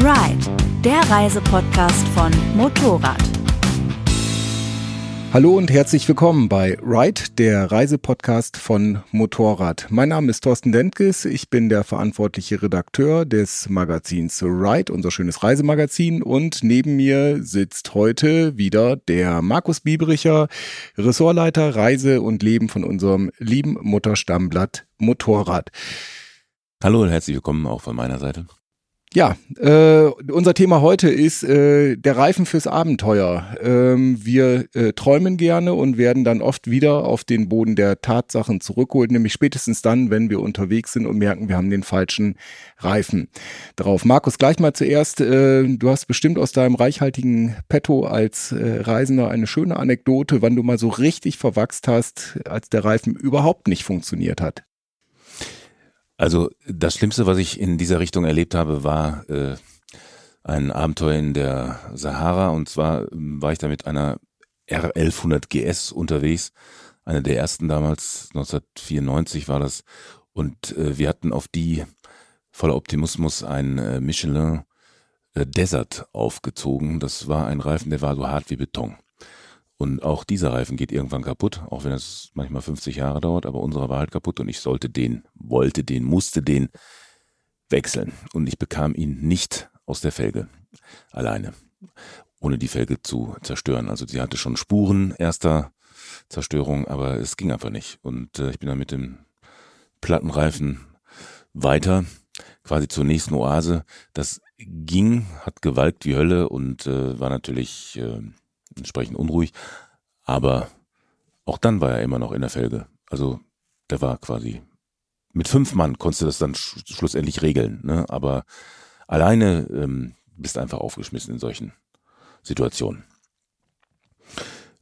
Ride, der Reisepodcast von Motorrad. Hallo und herzlich willkommen bei Ride, der Reisepodcast von Motorrad. Mein Name ist Thorsten Dentges, ich bin der verantwortliche Redakteur des Magazins Ride, unser schönes Reisemagazin und neben mir sitzt heute wieder der Markus Biebericher, Ressortleiter Reise und Leben von unserem lieben Mutterstammblatt Motorrad. Hallo und herzlich willkommen auch von meiner Seite. Ja, äh, unser Thema heute ist äh, der Reifen fürs Abenteuer. Ähm, wir äh, träumen gerne und werden dann oft wieder auf den Boden der Tatsachen zurückholen, nämlich spätestens dann, wenn wir unterwegs sind und merken, wir haben den falschen Reifen drauf. Markus, gleich mal zuerst, äh, du hast bestimmt aus deinem reichhaltigen Petto als äh, Reisender eine schöne Anekdote, wann du mal so richtig verwachst hast, als der Reifen überhaupt nicht funktioniert hat. Also das Schlimmste, was ich in dieser Richtung erlebt habe, war äh, ein Abenteuer in der Sahara. Und zwar ähm, war ich da mit einer R1100 GS unterwegs. Eine der ersten damals, 1994 war das. Und äh, wir hatten auf die voller Optimismus ein äh, Michelin äh, Desert aufgezogen. Das war ein Reifen, der war so hart wie Beton. Und auch dieser Reifen geht irgendwann kaputt, auch wenn es manchmal 50 Jahre dauert, aber unserer war halt kaputt und ich sollte den, wollte den, musste den wechseln. Und ich bekam ihn nicht aus der Felge alleine, ohne die Felge zu zerstören. Also sie hatte schon Spuren erster Zerstörung, aber es ging einfach nicht. Und äh, ich bin dann mit dem Plattenreifen weiter, quasi zur nächsten Oase. Das ging, hat gewalkt wie Hölle und äh, war natürlich äh, entsprechend unruhig. Aber auch dann war er immer noch in der Felge. Also der war quasi mit fünf Mann konntest du das dann sch schlussendlich regeln. Ne? Aber alleine ähm, bist einfach aufgeschmissen in solchen Situationen.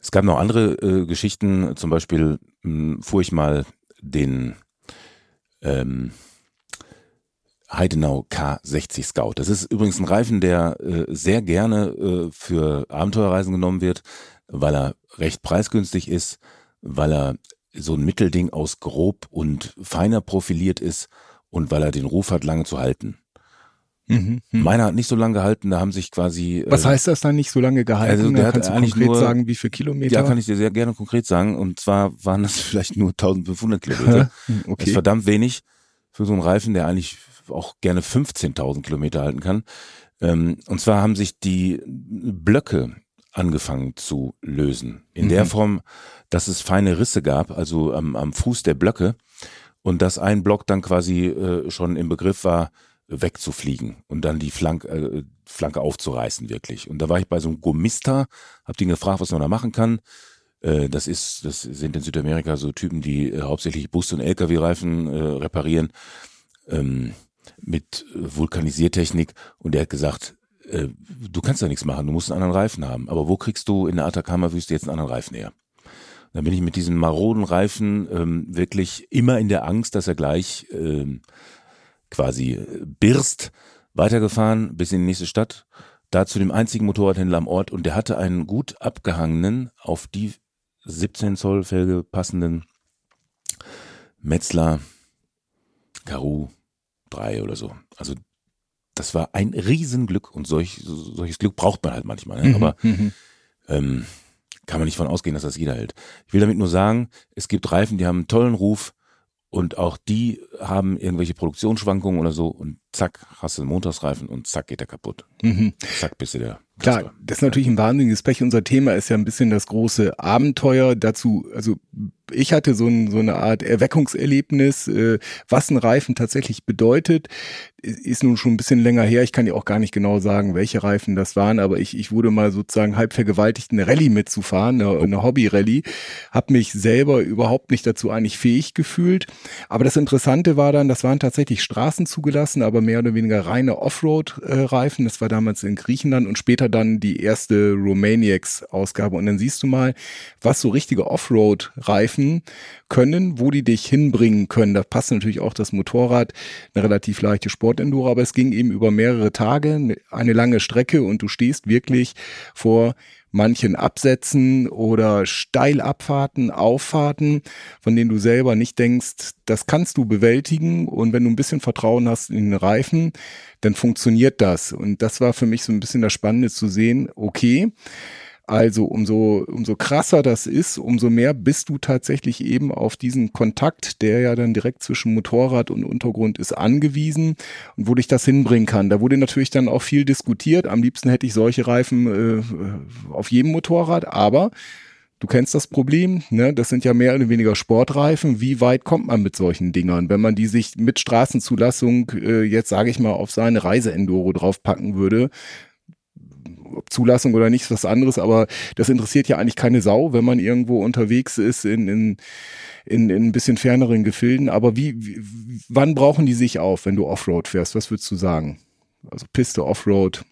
Es gab noch andere äh, Geschichten. Zum Beispiel mh, hm, fuhr ich mal den ähm, Heidenau K60 Scout. Das ist übrigens ein Reifen, der äh, sehr gerne äh, für Abenteuerreisen genommen wird, weil er recht preisgünstig ist, weil er so ein Mittelding aus grob und feiner profiliert ist und weil er den Ruf hat, lange zu halten. Mhm, mh. Meiner hat nicht so lange gehalten, da haben sich quasi. Was äh, heißt das dann nicht so lange gehalten? Also der Kannst hat eigentlich konkret nur, sagen, wie viele Kilometer? Ja, kann ich dir sehr gerne konkret sagen. Und zwar waren das vielleicht nur 1500 Kilometer. okay. Das ist verdammt wenig für so einen Reifen, der eigentlich auch gerne 15.000 Kilometer halten kann. Ähm, und zwar haben sich die Blöcke angefangen zu lösen. In mhm. der Form, dass es feine Risse gab, also am, am Fuß der Blöcke. Und dass ein Block dann quasi äh, schon im Begriff war, wegzufliegen und dann die Flanke, äh, Flanke aufzureißen wirklich. Und da war ich bei so einem Gummista, hab den gefragt, was man da machen kann. Äh, das ist, das sind in Südamerika so Typen, die äh, hauptsächlich Bus- und LKW-Reifen äh, reparieren. Ähm, mit Vulkanisiertechnik und der hat gesagt, äh, du kannst da nichts machen, du musst einen anderen Reifen haben. Aber wo kriegst du in der Atacama-Wüste jetzt einen anderen Reifen her? Dann bin ich mit diesem maroden Reifen ähm, wirklich immer in der Angst, dass er gleich ähm, quasi birst, weitergefahren bis in die nächste Stadt, da zu dem einzigen Motorradhändler am Ort und der hatte einen gut abgehangenen, auf die 17 Zoll Felge passenden Metzler Karoo drei oder so. Also das war ein Riesenglück und solch, solches Glück braucht man halt manchmal. Ne? Mhm, Aber mhm. ähm, kann man nicht von ausgehen, dass das jeder hält. Ich will damit nur sagen, es gibt Reifen, die haben einen tollen Ruf und auch die haben irgendwelche Produktionsschwankungen oder so und zack, hast du einen Montagsreifen und zack geht er kaputt. Mhm. Zack, bist du der. Klar, das ist natürlich ein wahnsinniges Pech. Unser Thema ist ja ein bisschen das große Abenteuer. Dazu, also ich hatte so, ein, so eine Art Erweckungserlebnis, äh, was ein Reifen tatsächlich bedeutet. Ist nun schon ein bisschen länger her. Ich kann dir auch gar nicht genau sagen, welche Reifen das waren, aber ich, ich wurde mal sozusagen halb vergewaltigt, eine Rallye mitzufahren, eine, eine Hobby-Rallye. Hab mich selber überhaupt nicht dazu eigentlich fähig gefühlt. Aber das Interessante war dann, das waren tatsächlich Straßen zugelassen, aber mehr oder weniger reine Offroad-Reifen. Das war damals in Griechenland und später dann die erste Romaniacs-Ausgabe. Und dann siehst du mal, was so richtige Offroad-Reifen können, wo die dich hinbringen können. Da passt natürlich auch das Motorrad, eine relativ leichte Sport Offroad-Enduro, aber es ging eben über mehrere Tage, eine lange Strecke und du stehst wirklich vor manchen Absätzen oder Steilabfahrten, Auffahrten, von denen du selber nicht denkst, das kannst du bewältigen und wenn du ein bisschen Vertrauen hast in den Reifen, dann funktioniert das. Und das war für mich so ein bisschen das Spannende zu sehen, okay, also umso, umso krasser das ist, umso mehr bist du tatsächlich eben auf diesen Kontakt, der ja dann direkt zwischen Motorrad und Untergrund ist, angewiesen und wo dich das hinbringen kann. Da wurde natürlich dann auch viel diskutiert. Am liebsten hätte ich solche Reifen äh, auf jedem Motorrad, aber Du kennst das Problem, ne? Das sind ja mehr oder weniger Sportreifen. Wie weit kommt man mit solchen Dingern? Wenn man die sich mit Straßenzulassung äh, jetzt sage ich mal auf seine Reiseenduro draufpacken würde, ob Zulassung oder nicht, ist was anderes, aber das interessiert ja eigentlich keine Sau, wenn man irgendwo unterwegs ist in, in, in, in ein bisschen ferneren Gefilden. Aber wie, wie, wann brauchen die sich auf, wenn du Offroad fährst? Was würdest du sagen? Also Piste, Offroad.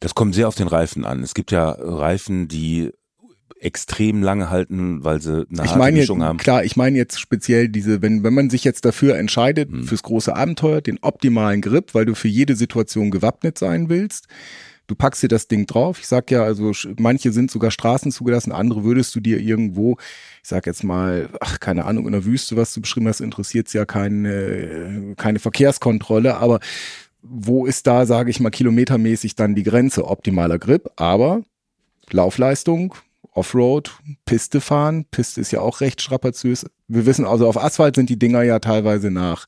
Das kommt sehr auf den Reifen an. Es gibt ja Reifen, die extrem lange halten, weil sie eine ich meine Mischung haben. Klar, ich meine jetzt speziell diese, wenn, wenn man sich jetzt dafür entscheidet, hm. fürs große Abenteuer, den optimalen Grip, weil du für jede Situation gewappnet sein willst, du packst dir das Ding drauf. Ich sag ja, also manche sind sogar Straßen zugelassen, andere würdest du dir irgendwo, ich sag jetzt mal, ach, keine Ahnung, in der Wüste, was du beschrieben hast, interessiert ja keine, keine Verkehrskontrolle, aber wo ist da, sage ich mal, kilometermäßig dann die Grenze? Optimaler Grip, aber Laufleistung, Offroad, Piste fahren. Piste ist ja auch recht strapaziös. Wir wissen also, auf Asphalt sind die Dinger ja teilweise nach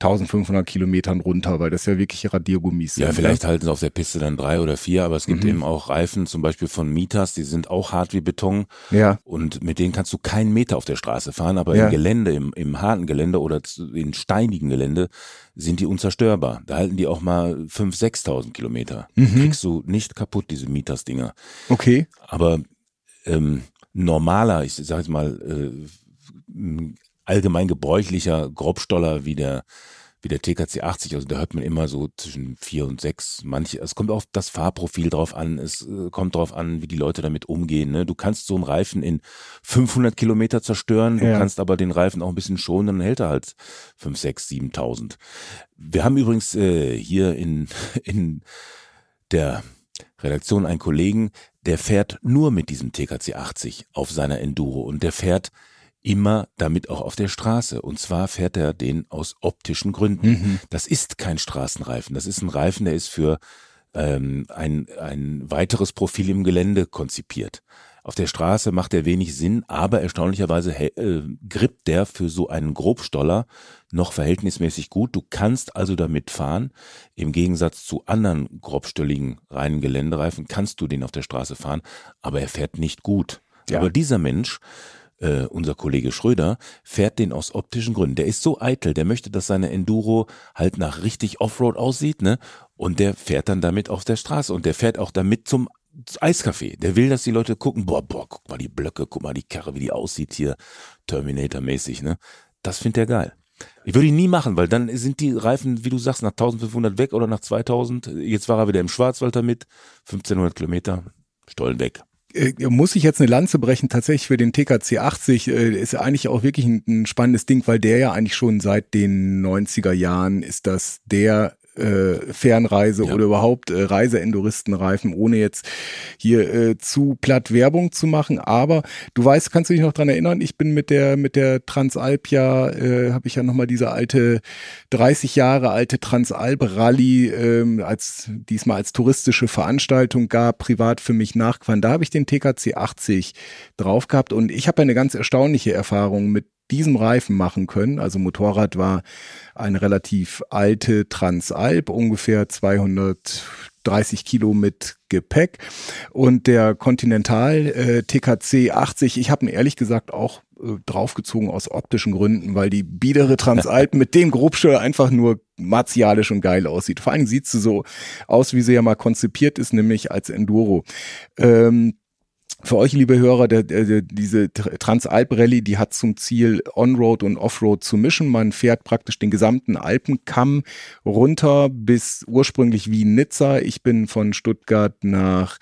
1500 Kilometern runter, weil das ja wirklich Radiergummis sind. Ja, vielleicht ne? halten sie auf der Piste dann drei oder vier, aber es gibt mhm. eben auch Reifen, zum Beispiel von Mitas, die sind auch hart wie Beton. Ja. Und mit denen kannst du keinen Meter auf der Straße fahren, aber ja. im Gelände, im, im harten Gelände oder in steinigen Gelände sind die unzerstörbar. Da halten die auch mal 5.000, 6.000 Kilometer. Mhm. Kriegst du nicht kaputt, diese Mitas-Dinger. Okay. Aber ähm, normaler, ich sag jetzt mal, äh, allgemein gebräuchlicher Grobstoller wie der wie der TKC 80, also da hört man immer so zwischen vier und sechs. Manche, es kommt auf das Fahrprofil drauf an, es äh, kommt drauf an, wie die Leute damit umgehen. Ne? Du kannst so einen Reifen in 500 Kilometer zerstören, du ja. kannst aber den Reifen auch ein bisschen schonen, dann hält er halt 5, 6, 7.000. Wir haben übrigens äh, hier in, in der Redaktion einen Kollegen, der fährt nur mit diesem TKC 80 auf seiner Enduro und der fährt immer damit auch auf der Straße. Und zwar fährt er den aus optischen Gründen. Mhm. Das ist kein Straßenreifen. Das ist ein Reifen, der ist für ähm, ein, ein weiteres Profil im Gelände konzipiert. Auf der Straße macht er wenig Sinn, aber erstaunlicherweise äh, grippt der für so einen Grobstoller noch verhältnismäßig gut. Du kannst also damit fahren. Im Gegensatz zu anderen grobstölligen reinen Geländereifen kannst du den auf der Straße fahren, aber er fährt nicht gut. Ja. Aber dieser Mensch äh, unser Kollege Schröder, fährt den aus optischen Gründen. Der ist so eitel, der möchte, dass seine Enduro halt nach richtig Offroad aussieht, ne? Und der fährt dann damit auf der Straße und der fährt auch damit zum Eiscafé. Der will, dass die Leute gucken, boah, boah, guck mal die Blöcke, guck mal die Karre, wie die aussieht hier, Terminator-mäßig, ne? Das findet er geil. Ich würde ihn nie machen, weil dann sind die Reifen, wie du sagst, nach 1500 weg oder nach 2000. Jetzt war er wieder im Schwarzwald damit, 1500 Kilometer, Stollen weg. Äh, muss ich jetzt eine Lanze brechen, tatsächlich für den TKC 80 äh, ist eigentlich auch wirklich ein, spannendes Ding, weil der ja eigentlich schon seit den 90er Jahren ist das der äh, Fernreise ja. oder überhaupt äh, Reiseenduristenreifen, ohne jetzt hier äh, zu platt Werbung zu machen. Aber du weißt, kannst du dich noch dran erinnern? Ich bin mit der mit der Transalp ja, äh, habe ich ja nochmal diese alte 30 Jahre alte Transalp Rallye ähm, als diesmal als touristische Veranstaltung gab, privat für mich nachgefahren. Da habe ich den TKC 80 drauf gehabt und ich habe eine ganz erstaunliche Erfahrung mit diesem Reifen machen können. Also Motorrad war eine relativ alte Transalp, ungefähr 230 Kilo mit Gepäck. Und der Continental äh, TKC 80, ich habe ihn ehrlich gesagt auch äh, draufgezogen aus optischen Gründen, weil die biedere Transalp mit dem Grobsteuer einfach nur martialisch und geil aussieht. Vor allem sieht sie so aus, wie sie ja mal konzipiert ist, nämlich als Enduro. Ähm, für euch, liebe Hörer, der, der, diese Transalp-Rallye, die hat zum Ziel, On-Road und Off-Road zu mischen. Man fährt praktisch den gesamten Alpenkamm runter bis ursprünglich wie Nizza. Ich bin von Stuttgart nach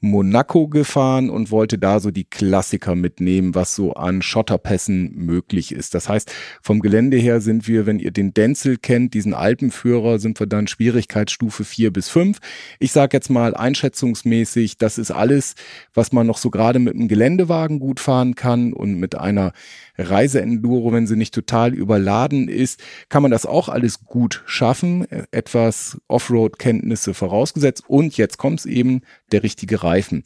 Monaco gefahren und wollte da so die Klassiker mitnehmen, was so an Schotterpässen möglich ist. Das heißt, vom Gelände her sind wir, wenn ihr den Denzel kennt, diesen Alpenführer, sind wir dann Schwierigkeitsstufe vier bis fünf. Ich sage jetzt mal einschätzungsmäßig, das ist alles, was man noch so gerade mit einem Geländewagen gut fahren kann und mit einer Reiseenduro, wenn sie nicht total überladen ist, kann man das auch alles gut schaffen. Etwas Offroad-Kenntnisse vorausgesetzt. Und jetzt kommt es eben, der richtige Reifen.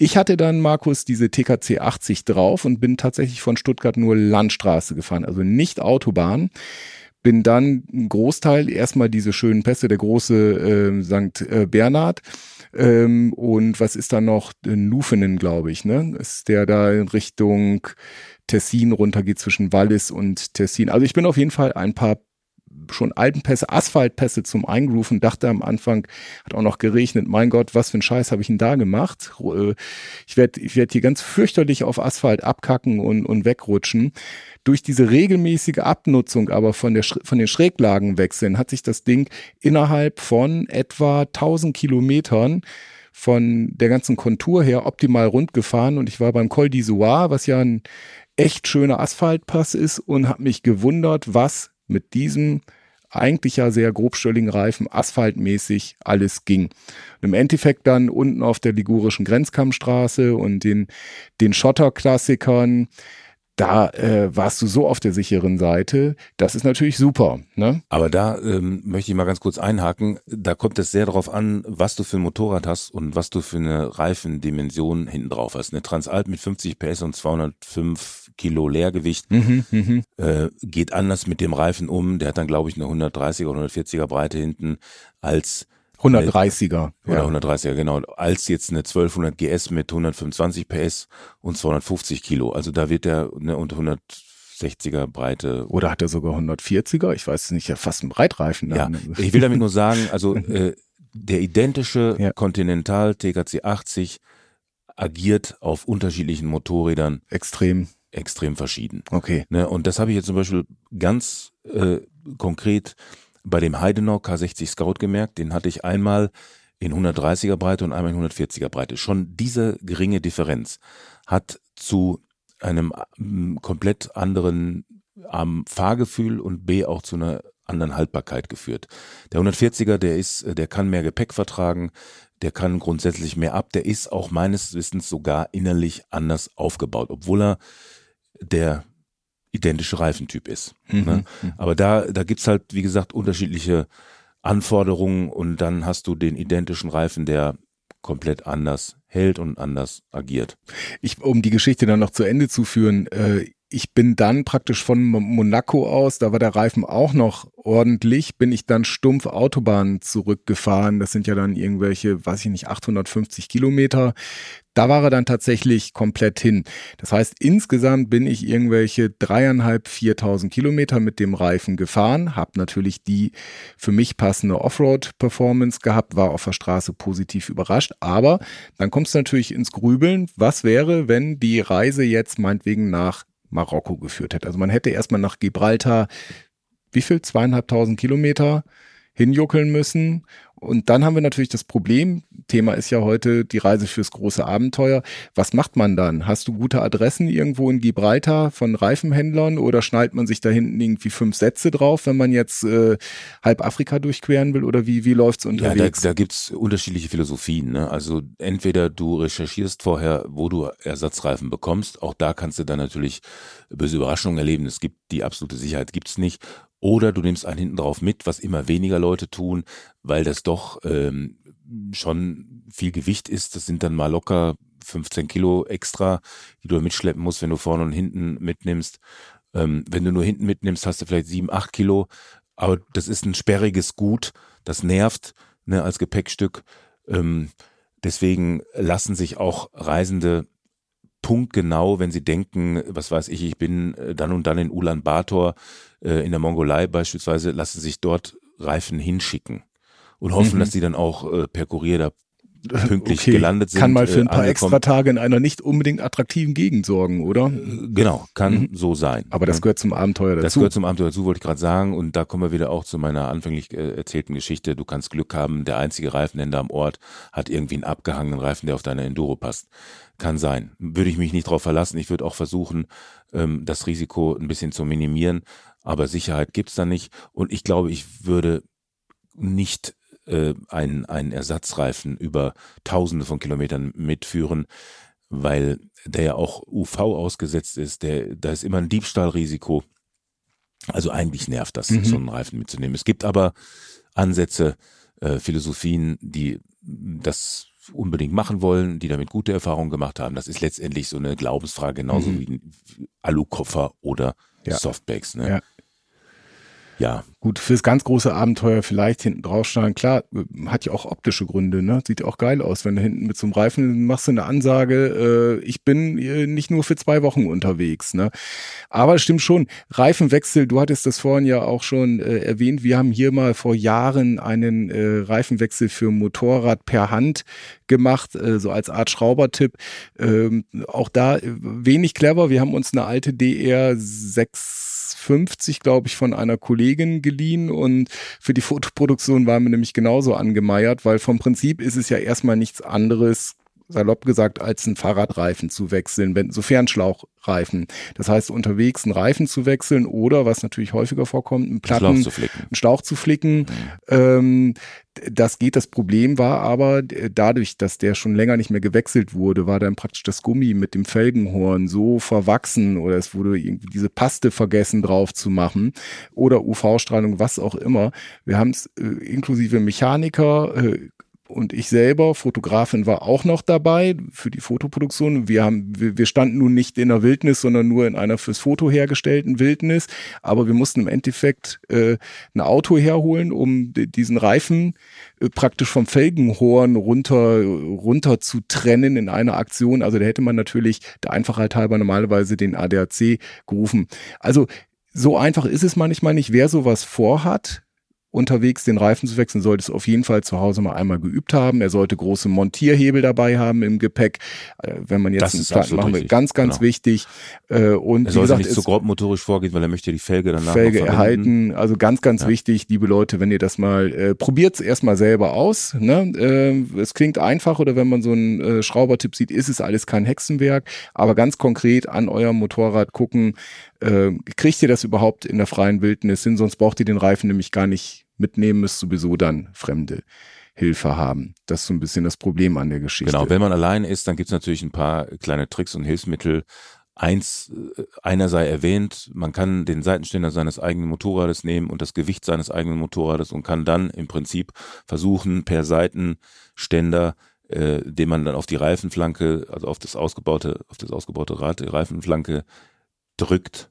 Ich hatte dann, Markus, diese TKC 80 drauf und bin tatsächlich von Stuttgart nur Landstraße gefahren, also nicht Autobahn. Bin dann ein Großteil erstmal diese schönen Pässe, der große äh, St. Äh, Bernhard. Ähm, und was ist da noch? Nufenen, glaube ich, ne? Ist der da in Richtung Tessin runtergeht zwischen Wallis und Tessin. Also ich bin auf jeden Fall ein paar schon Alpenpässe, Asphaltpässe zum Eingrooven, dachte am Anfang, hat auch noch geregnet, mein Gott, was für ein Scheiß habe ich denn da gemacht? Äh, ich werde ich werd hier ganz fürchterlich auf Asphalt abkacken und, und wegrutschen. Durch diese regelmäßige Abnutzung aber von, der, von den Schräglagenwechseln hat sich das Ding innerhalb von etwa 1000 Kilometern von der ganzen Kontur her optimal rund gefahren und ich war beim Col d'Isoire, was ja ein echt schöner Asphaltpass ist und habe mich gewundert, was mit diesem eigentlich ja sehr grobstölligen Reifen asphaltmäßig alles ging. Und Im Endeffekt dann unten auf der ligurischen Grenzkammstraße und den, den Schotterklassikern da äh, warst du so auf der sicheren Seite. Das ist natürlich super. Ne? Aber da ähm, möchte ich mal ganz kurz einhaken. Da kommt es sehr darauf an, was du für ein Motorrad hast und was du für eine Reifendimension hinten drauf hast. Eine Transalp mit 50 PS und 205 Kilo Leergewicht mhm, mhm, äh, geht anders mit dem Reifen um. Der hat dann, glaube ich, eine 130er oder 140er Breite hinten als 130er. Oder ja. 130er, genau. Als jetzt eine 1200 GS mit 125 PS und 250 Kilo. Also da wird der eine und 160er Breite. Oder hat er sogar 140er? Ich weiß nicht, ja fast ein Breitreifen. Ja, ich will damit nur sagen, also äh, der identische ja. Continental TKC 80 agiert auf unterschiedlichen Motorrädern. Extrem. Extrem verschieden. Okay. Ne, und das habe ich jetzt zum Beispiel ganz äh, konkret bei dem Heidenau K60 Scout gemerkt. Den hatte ich einmal in 130er Breite und einmal in 140er Breite. Schon diese geringe Differenz hat zu einem ähm, komplett anderen am Fahrgefühl und B auch zu einer anderen Haltbarkeit geführt. Der 140er, der ist, der kann mehr Gepäck vertragen, der kann grundsätzlich mehr ab, der ist auch meines Wissens sogar innerlich anders aufgebaut, obwohl er der identische Reifentyp ist. Mhm. Ne? Mhm. Aber da, da gibt's halt, wie gesagt, unterschiedliche Anforderungen und dann hast du den identischen Reifen, der komplett anders hält und anders agiert. Ich, um die Geschichte dann noch zu Ende zu führen, äh, ich bin dann praktisch von Monaco aus, da war der Reifen auch noch ordentlich, bin ich dann stumpf Autobahn zurückgefahren. Das sind ja dann irgendwelche, weiß ich nicht, 850 Kilometer. Da war er dann tatsächlich komplett hin. Das heißt, insgesamt bin ich irgendwelche dreieinhalb, viertausend Kilometer mit dem Reifen gefahren, habe natürlich die für mich passende Offroad-Performance gehabt, war auf der Straße positiv überrascht. Aber dann kommst du natürlich ins Grübeln. Was wäre, wenn die Reise jetzt meinetwegen nach Marokko geführt hätte? Also man hätte erstmal nach Gibraltar wie viel? Zweieinhalbtausend Kilometer hinjuckeln müssen und dann haben wir natürlich das Problem, Thema ist ja heute die Reise fürs große Abenteuer. Was macht man dann? Hast du gute Adressen irgendwo in Gibraltar von Reifenhändlern oder schnallt man sich da hinten irgendwie fünf Sätze drauf, wenn man jetzt äh, halb Afrika durchqueren will oder wie, wie läuft's unterwegs? Ja, da, da gibt's unterschiedliche Philosophien. Ne? Also entweder du recherchierst vorher, wo du Ersatzreifen bekommst. Auch da kannst du dann natürlich böse Überraschungen erleben. Es gibt die absolute Sicherheit, gibt's nicht. Oder du nimmst einen hinten drauf mit, was immer weniger Leute tun, weil das doch ähm, schon viel Gewicht ist. Das sind dann mal locker 15 Kilo extra, die du mitschleppen musst, wenn du vorne und hinten mitnimmst. Ähm, wenn du nur hinten mitnimmst, hast du vielleicht 7, 8 Kilo. Aber das ist ein sperriges Gut, das nervt ne, als Gepäckstück. Ähm, deswegen lassen sich auch Reisende punktgenau, wenn sie denken, was weiß ich, ich bin äh, dann und dann in Ulaanbaatar äh, in der Mongolei beispielsweise, lassen sich dort Reifen hinschicken und hoffen, mhm. dass die dann auch äh, per Kurier da pünktlich Okay, gelandet sind. Kann mal für äh, ein paar angekommen. extra Tage in einer nicht unbedingt attraktiven Gegend sorgen, oder? Genau, kann so sein. Aber das gehört zum Abenteuer dazu. Das gehört zum Abenteuer dazu, wollte ich gerade sagen. Und da kommen wir wieder auch zu meiner anfänglich äh, erzählten Geschichte. Du kannst Glück haben, der einzige Reifenhändler am Ort hat irgendwie einen abgehangenen Reifen, der auf deine Enduro passt. Kann sein. Würde ich mich nicht drauf verlassen. Ich würde auch versuchen, ähm, das Risiko ein bisschen zu minimieren. Aber Sicherheit gibt's da nicht. Und ich glaube, ich würde nicht äh, einen, einen Ersatzreifen über tausende von Kilometern mitführen, weil der ja auch UV ausgesetzt ist. Der, da ist immer ein Diebstahlrisiko. Also eigentlich nervt das, Mhm. so einen Reifen mitzunehmen. Es gibt aber Ansätze, äh, Philosophien, die das unbedingt machen wollen, die damit gute Erfahrungen gemacht haben. Das ist letztendlich so eine Glaubensfrage, genauso Mhm. wie Alukoffer oder Ja. Softbags. Ne? Ja. Ja, gut, fürs ganz große Abenteuer vielleicht hinten draufschneiden. Klar, hat ja auch optische Gründe, ne? Sieht auch geil aus, wenn du hinten mit so einem Reifen machst du eine Ansage, äh, ich bin äh, nicht nur für zwei Wochen unterwegs, ne? Aber stimmt schon, Reifenwechsel, du hattest das vorhin ja auch schon äh, erwähnt, wir haben hier mal vor Jahren einen äh, Reifenwechsel für Motorrad per Hand gemacht, äh, so als Art Schraubertipp. Ähm, auch da äh, wenig clever, wir haben uns eine alte DR6 1,50, glaube ich, von einer Kollegin geliehen und für die Fotoproduktion waren wir nämlich genauso angemeiert, weil vom Prinzip ist es ja erstmal nichts anderes salopp gesagt, als einen Fahrradreifen zu wechseln, wenn, sofern Schlauchreifen. Das heißt, unterwegs einen Reifen zu wechseln oder, was natürlich häufiger vorkommt, einen Platten, flicken. einen Schlauch zu flicken. Ähm, das geht. Das Problem war aber, dadurch, dass der schon länger nicht mehr gewechselt wurde, war dann praktisch das Gummi mit dem Felgenhorn so verwachsen oder es wurde irgendwie diese Paste vergessen drauf zu machen oder UV-Strahlung, was auch immer. Wir haben es äh, inklusive Mechaniker, äh, und ich selber, Fotografin, war auch noch dabei für die Fotoproduktion. Wir haben, wir, wir standen nun nicht in der Wildnis, sondern nur in einer fürs Foto hergestellten Wildnis. Aber wir mussten im Endeffekt äh, ein Auto herholen, um di- diesen Reifen äh, praktisch vom Felgenhorn runter, runter zu trennen in einer Aktion. Also da hätte man natürlich der Einfachheit halber normalerweise den ADAC gerufen. Also so einfach ist es manchmal nicht. Wer sowas vorhat, unterwegs den Reifen zu wechseln, sollte es auf jeden Fall zu Hause mal einmal geübt haben. Er sollte große Montierhebel dabei haben im Gepäck. Äh, Wenn man jetzt Das einen Platten machen will, ganz, ganz Genau. wichtig. Äh, Und Er sollte nicht so grob motorisch vorgehen, weil er möchte die Felge danach Felge erhalten. Also ganz, ganz Ja. wichtig, liebe Leute, wenn ihr das mal äh, probiert es erstmal selber aus. Ne? Äh, es klingt einfach oder wenn man so einen äh, Schraubertipp sieht, ist es alles kein Hexenwerk. Aber ganz konkret an eurem Motorrad gucken, äh, kriegt ihr das überhaupt in der freien Wildnis hin? Sonst braucht ihr den Reifen nämlich gar nicht mitnehmen, müsst sowieso dann fremde Hilfe haben. Das ist so ein bisschen das Problem an der Geschichte. Genau, wenn man allein ist, dann gibt's natürlich ein paar kleine Tricks und Hilfsmittel. Eins, äh, einer sei erwähnt, man kann den Seitenständer seines eigenen Motorrades nehmen und das Gewicht seines eigenen Motorrades und kann dann im Prinzip versuchen, per Seitenständer, äh, den man dann auf die Reifenflanke, also auf das ausgebaute, auf das ausgebaute Rad, die Reifenflanke drückt,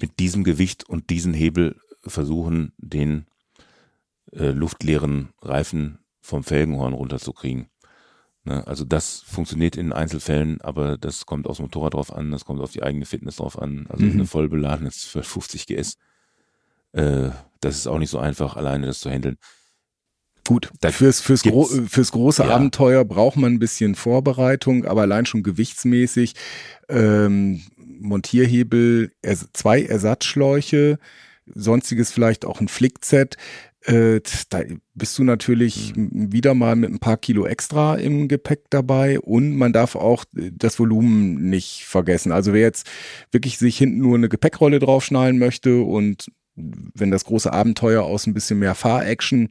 mit diesem Gewicht und diesen Hebel versuchen, den äh, luftleeren Reifen vom Felgenhorn runterzukriegen. Ne, also das funktioniert in Einzelfällen, aber das kommt aufs Motorrad drauf an, das kommt auf die eigene Fitness drauf an. Also Mhm. eine voll beladene 1250 GS, äh, das ist auch nicht so einfach, alleine das zu handeln. Gut, Da fürs, fürs, gro fürs große Ja. Abenteuer braucht man ein bisschen Vorbereitung, aber allein schon gewichtsmäßig. Ähm, Montierhebel, ers zwei Ersatzschläuche, sonstiges vielleicht auch ein Flickset. Äh, da bist du natürlich Mhm. wieder mal mit ein paar Kilo extra im Gepäck dabei und man darf auch äh, das Volumen nicht vergessen. Also wer jetzt wirklich sich hinten nur eine Gepäckrolle draufschnallen möchte und wenn das große Abenteuer aus ein bisschen mehr Fahraction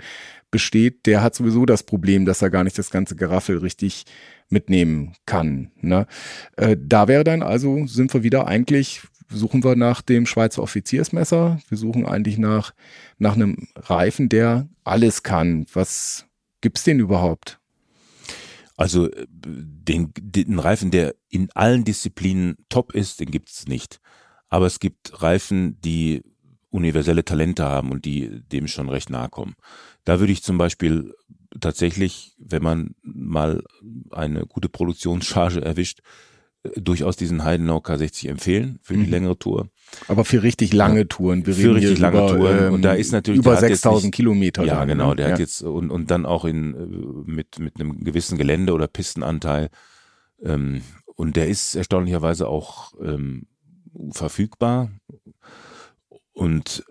besteht, der hat sowieso das Problem, dass er gar nicht das ganze Geraffel richtig mitnehmen kann. Ne? Äh, da wäre dann also, sind wir wieder eigentlich, suchen wir nach dem Schweizer Offiziersmesser, wir suchen eigentlich nach, nach einem Reifen, der alles kann. Was gibt's denn überhaupt? Also äh, den, den Reifen, der in allen Disziplinen top ist, den gibt's nicht. Aber es gibt Reifen, die universelle Talente haben und die dem schon recht nahe kommen. Da würde ich zum Beispiel tatsächlich, wenn man mal eine gute Produktionscharge erwischt, durchaus diesen Heidenau K60 empfehlen für die Mhm. längere Tour. Aber für richtig lange Touren. Wir für richtig lange über, Touren. Ähm, und da ist natürlich über 6000 Kilometer. Ja, dann, genau. Ne? Der ja. hat jetzt und und dann auch in äh, mit mit einem gewissen Gelände oder Pistenanteil. Ähm, und der ist erstaunlicherweise auch ähm, verfügbar. Und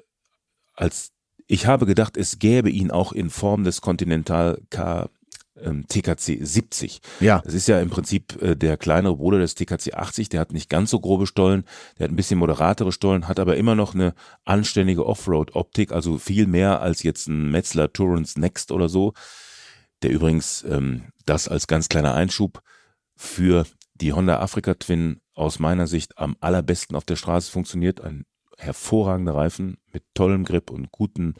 als ich habe gedacht, es gäbe ihn auch in Form des Continental K ähm, TKC 70. Ja. Das ist ja im Prinzip äh, der kleinere Bruder des TKC 80. Der hat nicht ganz so grobe Stollen, der hat ein bisschen moderatere Stollen, hat aber immer noch eine anständige Offroad-Optik, also viel mehr als jetzt ein Metzler Tourance Next oder so. Der übrigens ähm, das als ganz kleiner Einschub für die Honda Africa Twin aus meiner Sicht am allerbesten auf der Straße funktioniert. Ein hervorragender Reifen mit tollem Grip und guten,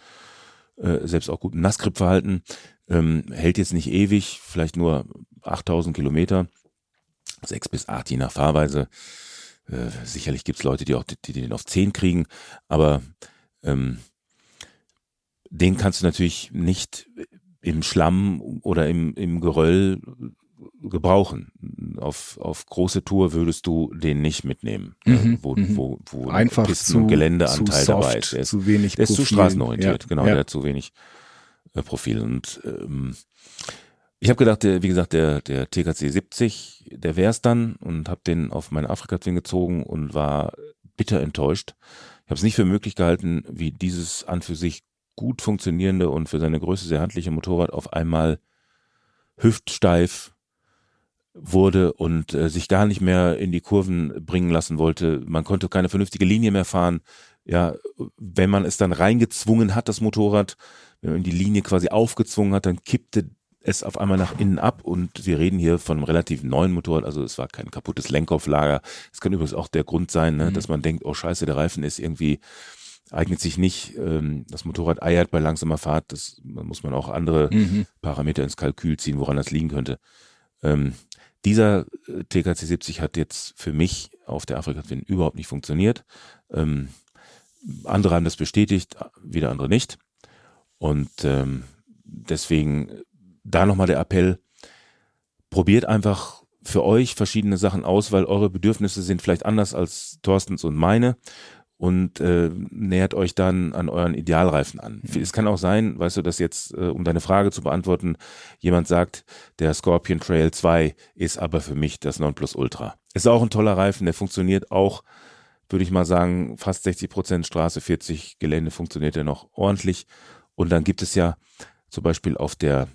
äh, selbst auch guten Nassgripverhalten. Ähm, hält jetzt nicht ewig, vielleicht nur 8000 Kilometer, sechs bis acht je nach Fahrweise. Äh, sicherlich gibt's Leute, die auch die, die den auf zehn kriegen, aber ähm, den kannst du natürlich nicht im Schlamm oder im, im Geröll gebrauchen. Auf, auf große Tour würdest du den nicht mitnehmen, äh, mhm, wo, mhm. wo, wo Einfach Pisten- zu, und Geländeanteil zu soft, dabei ist. Der ist, zu wenig der ist zu straßenorientiert, Ja. genau, Ja. der hat zu wenig äh, Profil. Und ähm, ich habe gedacht, der, wie gesagt, der, der TKC 70, der wär's dann und habe den auf meine Afrika-Twin gezogen und war bitter enttäuscht. Ich habe es nicht für möglich gehalten, wie dieses an für sich gut funktionierende und für seine Größe sehr handliche Motorrad auf einmal hüftsteif wurde und äh, sich gar nicht mehr in die Kurven bringen lassen wollte. Man konnte keine vernünftige Linie mehr fahren. Ja, wenn man es dann reingezwungen hat, das Motorrad, wenn man die Linie quasi aufgezwungen hat, dann kippte es auf einmal nach innen ab und wir reden hier von einem relativ neuen Motorrad, also es war kein kaputtes Lenkauflager. Es kann übrigens auch der Grund sein, ne, Mhm. dass man denkt, oh scheiße, der Reifen ist irgendwie eignet sich nicht, ähm, das Motorrad eiert bei langsamer Fahrt, das muss man auch andere Mhm. Parameter ins Kalkül ziehen, woran das liegen könnte. Ähm, dieser äh, TKC 70 hat jetzt für mich auf der Afrika Twin überhaupt nicht funktioniert. Ähm, andere haben das bestätigt, wieder andere nicht. Und ähm, deswegen da nochmal der Appell, probiert einfach für euch verschiedene Sachen aus, weil eure Bedürfnisse sind vielleicht anders als Thorstens und meine und äh, nähert euch dann an euren Idealreifen an. Es kann auch sein, weißt du, dass jetzt, äh, um deine Frage zu beantworten, jemand sagt, der Scorpion Trail 2 ist aber für mich das Nonplusultra. Ist auch ein toller Reifen, der funktioniert auch, würde ich mal sagen, fast 60 Prozent Straße, 40 Gelände funktioniert er noch ordentlich. Und dann gibt es ja zum Beispiel auf der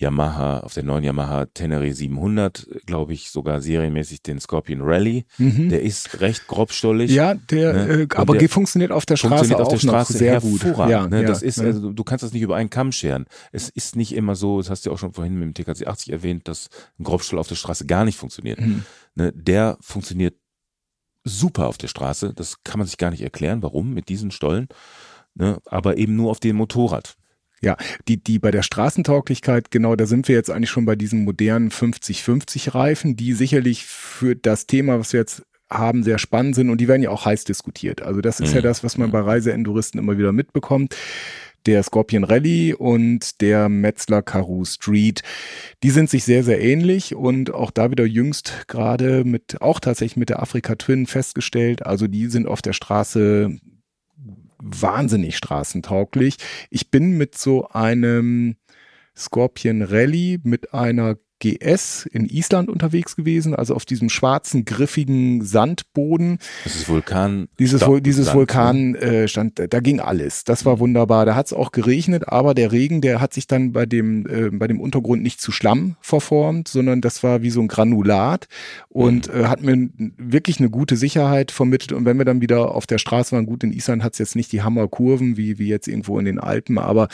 Yamaha, auf der neuen Yamaha Tenere 700, glaube ich, sogar serienmäßig den Scorpion Rally. Mhm. Der ist recht grobstollig. Ja, der, Ne? äh, aber der funktioniert auf der Straße funktioniert auch auf der Straße noch sehr gut. Ja, ne? ja, das ist, ja. also du kannst das nicht über einen Kamm scheren. Es ist nicht immer so, das hast du ja auch schon vorhin mit dem TKC 80 erwähnt, dass ein Grobstoll auf der Straße gar nicht funktioniert. Mhm. Ne? Der funktioniert super auf der Straße. Das kann man sich gar nicht erklären, warum mit diesen Stollen. Ne? Aber eben nur auf dem Motorrad. Ja, die, die bei der Straßentauglichkeit, genau, da sind wir jetzt eigentlich schon bei diesen modernen 50-50 Reifen, die sicherlich für das Thema, was wir jetzt haben, sehr spannend sind und die werden ja auch heiß diskutiert. Also das ist Mhm. ja das, was man bei Reiseenduristen immer wieder mitbekommt. Der Scorpion Rally und der Metzler Karoo Street, die sind sich sehr, sehr ähnlich und auch da wieder jüngst gerade mit, auch tatsächlich mit der Afrika Twin festgestellt. Also die sind auf der Straße wahnsinnig straßentauglich. Ich bin mit so einem Scorpion Rally mit einer GS in Island unterwegs gewesen, also auf diesem schwarzen, griffigen Sandboden. Das ist Vulkan. Dieses, Vul- dieses Sand, ne? Vulkan äh, stand, da ging alles. Das war wunderbar. Da hat es auch geregnet, aber der Regen, der hat sich dann bei dem, äh, bei dem Untergrund nicht zu Schlamm verformt, sondern das war wie so ein Granulat und Mhm. äh, hat mir wirklich eine gute Sicherheit vermittelt. Und wenn wir dann wieder auf der Straße waren, gut, in Island hat es jetzt nicht die Hammerkurven wie, wie jetzt irgendwo in den Alpen, aber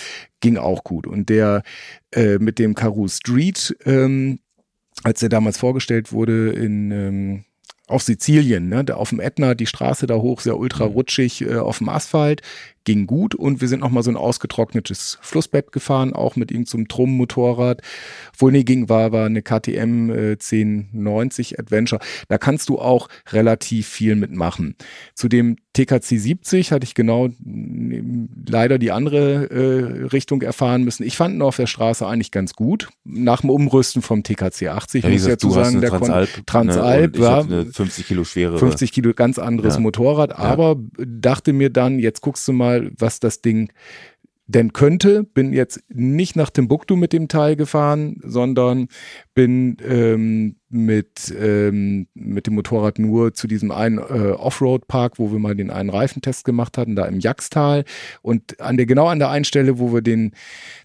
ging auch gut. Und der äh, mit dem Karoo Street, ähm, als der damals vorgestellt wurde in ähm, auf Sizilien, ne, da auf dem Ätna, die Straße da hoch, sehr ultra rutschig äh, auf dem Asphalt, ging gut und wir sind noch mal so ein ausgetrocknetes Flussbett gefahren, auch mit irgendeinem so Trumm-Motorrad. Wohl nee, ging war, war eine KTM äh, 1090 Adventure. Da kannst du auch relativ viel mitmachen. Zu dem TKC 70 hatte ich genau leider die andere äh, Richtung erfahren müssen. Ich fand ihn auf der Straße eigentlich ganz gut. Nach dem Umrüsten vom TKC 80, Ja, muss ich dazu sagen, der kon- Transalp. Transalp, ne, eine 50 Kilo schwere. 50 Kilo ganz anderes ja. Motorrad, aber ja. dachte mir dann, jetzt guckst du mal, was das Ding denn könnte, bin jetzt nicht nach Timbuktu mit dem Teil gefahren, sondern bin ähm, mit, ähm, mit dem Motorrad nur zu diesem einen äh, Offroad-Park, wo wir mal den einen Reifentest gemacht hatten, da im Jagstal. Und an der, genau an der einen Stelle, wo wir den,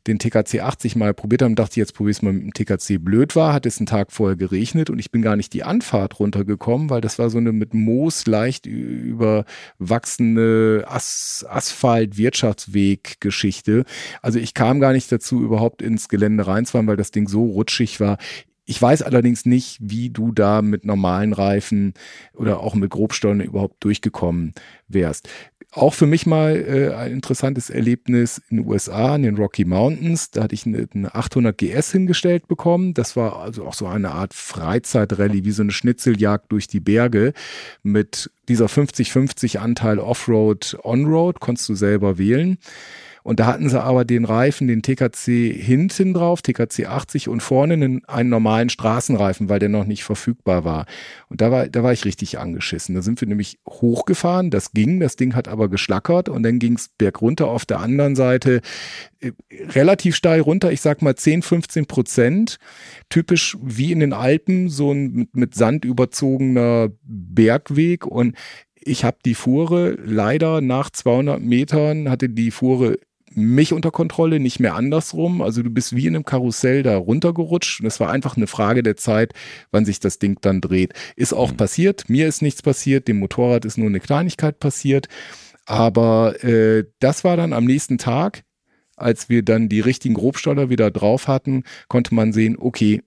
den TKC 80 mal probiert haben, dachte ich, jetzt probier's mal mit dem TKC blöd war, hat es einen Tag vorher geregnet und ich bin gar nicht die Anfahrt runtergekommen, weil das war so eine mit Moos leicht überwachsene As Asphalt-Wirtschaftsweg-Geschichte. Also ich kam gar nicht dazu, überhaupt ins Gelände reinzufahren, weil das Ding so rutschig war. Ich weiß allerdings nicht, wie du da mit normalen Reifen oder auch mit Grobstollen überhaupt durchgekommen wärst. Auch für mich mal äh, ein interessantes Erlebnis in den USA, in den Rocky Mountains. Da hatte ich eine, eine 800 GS hingestellt bekommen. Das war also auch so eine Art Freizeitrallye, wie so eine Schnitzeljagd durch die Berge mit dieser 50-50 Anteil Offroad, Onroad, konntest du selber wählen. Und da hatten sie aber den Reifen, den TKC hinten drauf, TKC 80 und vorne einen, einen normalen Straßenreifen, weil der noch nicht verfügbar war. Und da war, da war ich richtig angeschissen. Da sind wir nämlich hochgefahren, das ging, das Ding hat aber geschlackert und dann ging es bergunter auf der anderen Seite äh, relativ steil runter, ich sag mal 10, 15 Prozent. Typisch wie in den Alpen, so ein mit, mit Sand überzogener Bergweg und ich habe die Fuhre leider nach 200 Metern hatte die Fuhre mich unter Kontrolle, nicht mehr andersrum. Also du bist wie in einem Karussell da runtergerutscht und es war einfach eine Frage der Zeit, wann sich das Ding dann dreht. Ist auch mhm. passiert, mir ist nichts passiert, dem Motorrad ist nur eine Kleinigkeit passiert. Aber äh, das war dann am nächsten Tag, als wir dann die richtigen Grobstoller wieder drauf hatten, konnte man sehen, okay,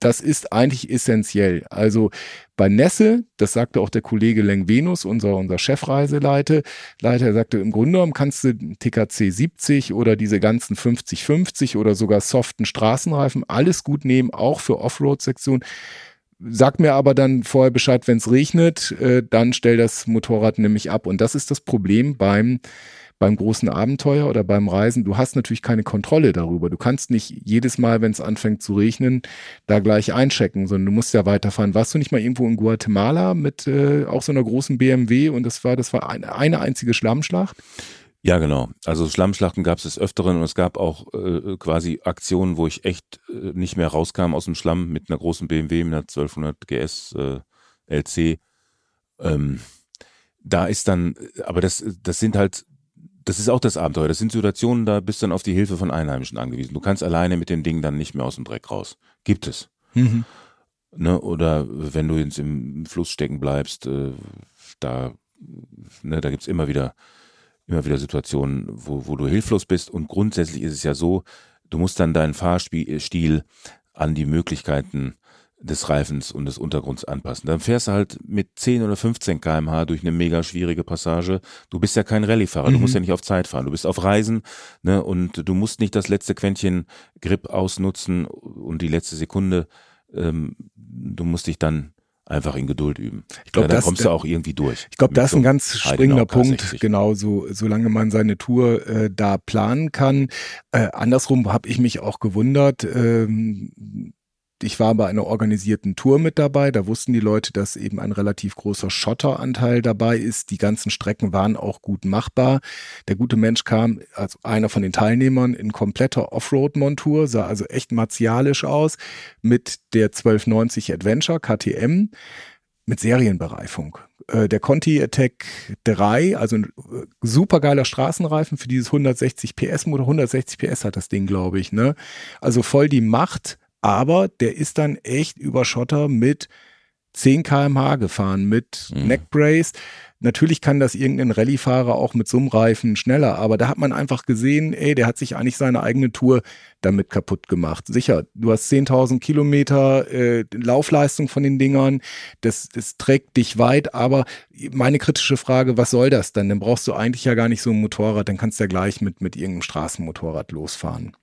das ist eigentlich essentiell. Also bei Nesse, das sagte auch der Kollege Leng Venus, unser, unser Chefreiseleiter, Leiter, sagte, im Grunde genommen kannst du TKC 70 oder diese ganzen 50-50 oder sogar soften Straßenreifen alles gut nehmen, auch für Offroad-Sektionen. Sag mir aber dann vorher Bescheid, wenn es regnet, äh, dann stell das Motorrad nämlich ab. Und das ist das Problem beim beim großen Abenteuer oder beim Reisen, du hast natürlich keine Kontrolle darüber. Du kannst nicht jedes Mal, wenn es anfängt zu regnen, da gleich einchecken, sondern du musst ja weiterfahren. Warst du nicht mal irgendwo in Guatemala mit äh, auch so einer großen BMW und das war, das war eine, eine einzige Schlammschlacht? Ja, genau. Also Schlammschlachten gab es des Öfteren und es gab auch äh, quasi Aktionen, wo ich echt äh, nicht mehr rauskam aus dem Schlamm mit einer großen BMW, mit einer 1200 GS LC. Ähm, da ist dann, aber das, das sind halt das ist auch das Abenteuer. Das sind Situationen, da bist du dann auf die Hilfe von Einheimischen angewiesen. Du kannst alleine mit den Dingen dann nicht mehr aus dem Dreck raus. Gibt es. Mhm. Ne, oder wenn du jetzt im Fluss stecken bleibst, äh, da, ne, da gibt's immer wieder, immer wieder Situationen, wo, wo du hilflos bist. Und grundsätzlich ist es ja so, du musst dann deinen Fahrstil an die Möglichkeiten des Reifens und des Untergrunds anpassen. Dann fährst du halt mit 10 oder 15 kmh durch eine mega schwierige Passage. Du bist ja kein Rallyefahrer, mhm. du musst ja nicht auf Zeit fahren. Du bist auf Reisen ne, und du musst nicht das letzte Quäntchen Grip ausnutzen und die letzte Sekunde. Ähm, du musst dich dann einfach in Geduld üben. Ich glaube, ja, dann kommst du auch irgendwie durch. Ich glaube, das ist ein ganz springender Punkt, genau, so, solange man seine Tour äh, da planen kann. Äh, andersrum habe ich mich auch gewundert, ähm, ich war bei einer organisierten Tour mit dabei. Da wussten die Leute, dass eben ein relativ großer Schotteranteil dabei ist. Die ganzen Strecken waren auch gut machbar. Der gute Mensch kam als einer von den Teilnehmern in kompletter Offroad-Montur, sah also echt martialisch aus mit der 1290 Adventure KTM mit Serienbereifung. Äh, der Conti Attack 3, also ein äh, supergeiler Straßenreifen für dieses 160 PS Motor. 160 PS hat das Ding, glaube ich. Ne? Also voll die Macht aber der ist dann echt über Schotter mit 10 kmh gefahren, mit mhm. Neckbrace. Natürlich kann das irgendein Rallyefahrer auch mit so einem Reifen schneller, aber da hat man einfach gesehen, ey, der hat sich eigentlich seine eigene Tour damit kaputt gemacht. Sicher, du hast 10.000 Kilometer äh, Laufleistung von den Dingern, das, das trägt dich weit, aber meine kritische Frage, was soll das dann? Dann brauchst du eigentlich ja gar nicht so ein Motorrad, dann kannst du ja gleich mit, mit irgendeinem Straßenmotorrad losfahren.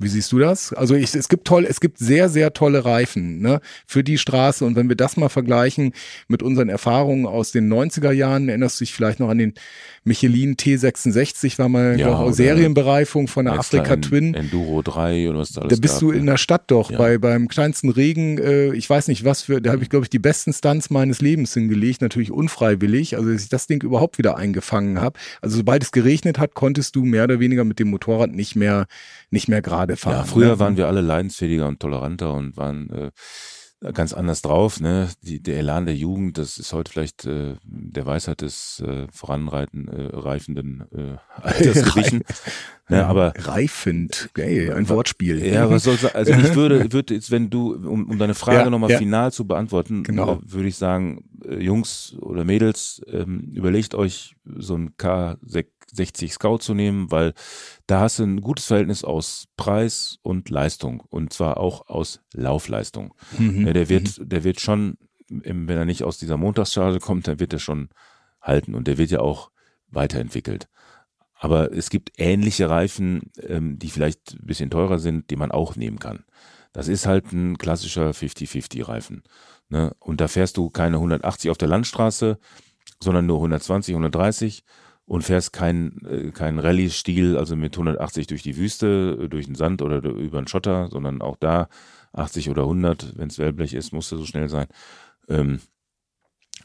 Wie siehst du das? Also ich, es gibt toll, es gibt sehr, sehr tolle Reifen ne, für die Straße. Und wenn wir das mal vergleichen mit unseren Erfahrungen aus den 90er Jahren, erinnerst du dich vielleicht noch an den Michelin T66, war mal Ja, oder Serienbereifung von der Afrika Twin. Enduro 3 oder was da alles Da bist gab, du ne? in der Stadt doch, Ja. bei, beim kleinsten Regen, äh, ich weiß nicht was für, da habe ich, glaube ich, die besten Stunts meines Lebens hingelegt, natürlich unfreiwillig, also dass ich das Ding überhaupt wieder eingefangen habe. Also sobald es geregnet hat, konntest du mehr oder weniger mit dem Motorrad nicht mehr, nicht mehr gerade fahren. Ja, früher ne? waren wir alle leidensfähiger und toleranter und waren äh, ganz anders drauf. Ne? Die, der Elan der Jugend, das ist heute vielleicht äh, der Weisheit des äh, voranreiten, äh, reifenden äh, Alters gewichen. ne? Aber Reifend, ey, ein Wortspiel. ja, was soll's Also ich würde, würde jetzt, wenn du, um, um deine Frage Ja, nochmal ja. final zu beantworten, Genau. äh, würde ich sagen, äh, Jungs oder Mädels, ähm, überlegt euch, so ein K60 Scout zu nehmen, weil da hast du ein gutes Verhältnis aus Preis und Leistung und zwar auch aus Laufleistung. Mhm. Der wird, der wird schon, wenn er nicht aus dieser Montagscharge kommt, dann wird er schon halten und der wird ja auch weiterentwickelt. Aber es gibt ähnliche Reifen, ähm, die vielleicht ein bisschen teurer sind, die man auch nehmen kann. Das ist halt ein klassischer 50-50-Reifen. Ne? Und da fährst du keine 180 auf der Landstraße, sondern nur 120, 130 und fährst keinen äh, kein Rallye-Stil, also mit 180 durch die Wüste, äh, durch den Sand oder über den Schotter, sondern auch da 80 oder 100, wenn es Wellblech ist, musst du so schnell sein. Ähm,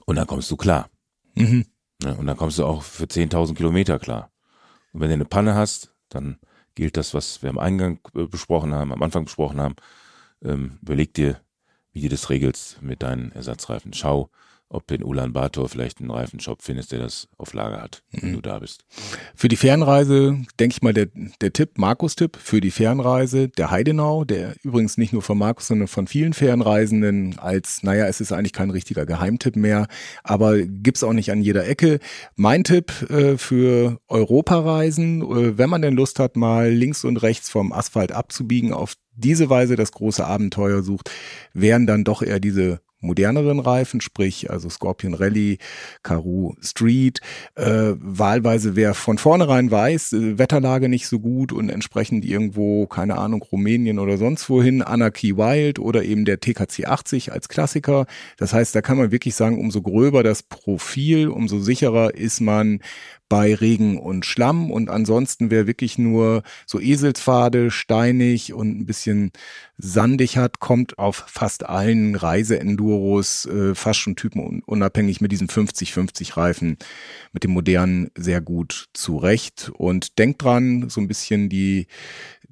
und dann kommst du klar. Mhm. Ne? Und dann kommst du auch für 10.000 Kilometer klar. Und wenn du eine Panne hast, dann gilt das, was wir am Eingang äh, besprochen haben, am Anfang besprochen haben. Ähm, überleg dir, wie du das regelst mit deinen Ersatzreifen. Schau, ob in Ulaanbaatar vielleicht einen Reifenshop findest, der das auf Lager hat, wenn du da bist. Für die Fernreise, denke ich mal, der, der Tipp, Markus-Tipp für die Fernreise, der Heidenau, der übrigens nicht nur von Markus, sondern von vielen Fernreisenden als, naja, es ist eigentlich kein richtiger Geheimtipp mehr, aber gibt's auch nicht an jeder Ecke. Mein Tipp äh, für Europareisen, äh, wenn man denn Lust hat, mal links und rechts vom Asphalt abzubiegen, auf diese Weise das große Abenteuer sucht, wären dann doch eher diese moderneren Reifen, sprich also Scorpion Rally, Karoo Street. Äh, wahlweise wer von vornherein weiß, äh, Wetterlage nicht so gut und entsprechend irgendwo, keine Ahnung, Rumänien oder sonst wohin, Anarchy Wild oder eben der TKC 80 als Klassiker. Das heißt, da kann man wirklich sagen, umso gröber das Profil, umso sicherer ist man bei Regen und Schlamm. Und ansonsten wer wirklich nur so Eselspfade, steinig und ein bisschen sandig hat, kommt auf fast allen Reise-Enduros äh, fast schon typenunabhängig mit diesen 50-50 Reifen mit dem modernen sehr gut zurecht. Und denkt dran, so ein bisschen die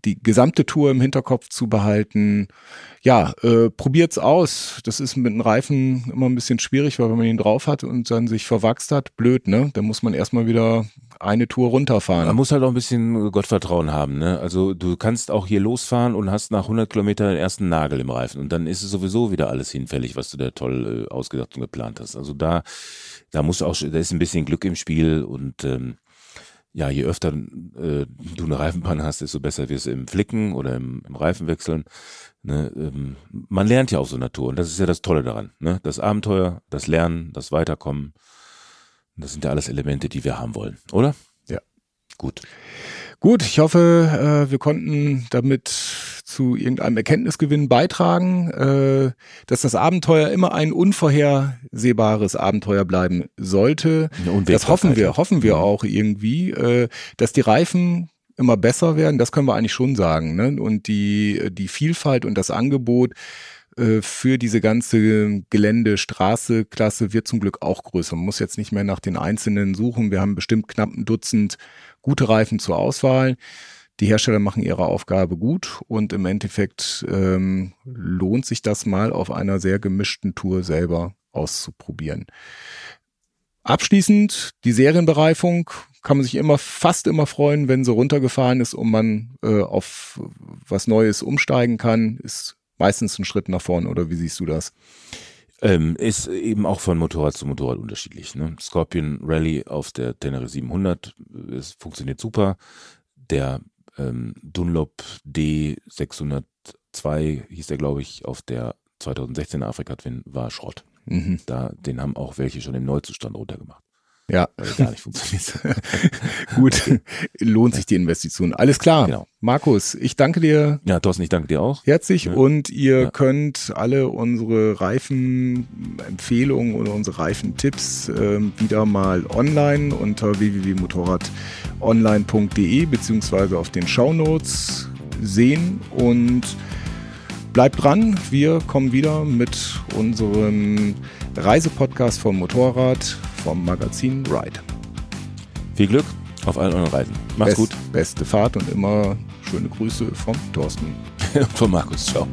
die gesamte Tour im Hinterkopf zu behalten. Ja, äh, probiert's aus. Das ist mit einem Reifen immer ein bisschen schwierig, weil wenn man ihn drauf hat und dann sich verwachst hat, blöd, ne? Dann muss man erstmal wieder eine Tour runterfahren. Man muss halt auch ein bisschen Gottvertrauen haben. Ne? Also du kannst auch hier losfahren und hast nach 100 Kilometern den ersten Nagel im Reifen und dann ist es sowieso wieder alles hinfällig, was du da toll äh, ausgedacht und geplant hast. Also da, da muss auch, da ist ein bisschen Glück im Spiel und ähm, ja, je öfter äh, du eine Reifenpanne hast, desto besser wirst du im Flicken oder im, im Reifenwechseln. Ne? Ähm, man lernt ja auf so einer Tour und das ist ja das Tolle daran. Ne? Das Abenteuer, das Lernen, das Weiterkommen, das sind ja alles Elemente, die wir haben wollen, oder? Ja. Gut. Gut, ich hoffe, äh, wir konnten damit zu irgendeinem Erkenntnisgewinn beitragen, äh, dass das Abenteuer immer ein unvorhersehbares Abenteuer bleiben sollte. Das hoffen wir, hoffen wir Mhm. auch irgendwie, äh, dass die Reifen immer besser werden, das können wir eigentlich schon sagen. Ne? Und die, die Vielfalt und das Angebot für diese ganze Gelände, Straße, Klasse wird zum Glück auch größer. Man muss jetzt nicht mehr nach den einzelnen suchen. Wir haben bestimmt knapp ein Dutzend gute Reifen zur Auswahl. Die Hersteller machen ihre Aufgabe gut und im Endeffekt ähm, lohnt sich das mal auf einer sehr gemischten Tour selber auszuprobieren. Abschließend die Serienbereifung kann man sich immer fast immer freuen, wenn sie runtergefahren ist und man äh, auf was Neues umsteigen kann. Ist meistens ein Schritt nach vorn oder wie siehst du das? Ähm, ist eben auch von Motorrad zu Motorrad unterschiedlich. Ne? Scorpion Rally auf der Tenere 700, es funktioniert super. Der ähm, Dunlop D602 hieß der, glaube ich, auf der 2016 Afrika Twin war Schrott. Mhm. Da, den haben auch welche schon im Neuzustand runtergemacht. Ja. Gar nicht funktioniert. Gut, lohnt sich die Investition. Alles klar. Genau. Markus, ich danke dir Ja, Thorsten, ich danke dir auch. herzlich Ja. und ihr Ja. könnt alle unsere Reifenempfehlungen oder unsere Reifentipps ähm, wieder mal online unter www.motorradonline.de beziehungsweise auf den Shownotes sehen und bleibt dran, wir kommen wieder mit unserem Reisepodcast vom Motorrad vom Magazin Ride. Viel Glück auf allen euren Reisen. Macht's Best, Beste Fahrt und immer schöne Grüße vom Thorsten. gut. Von Markus. Ciao.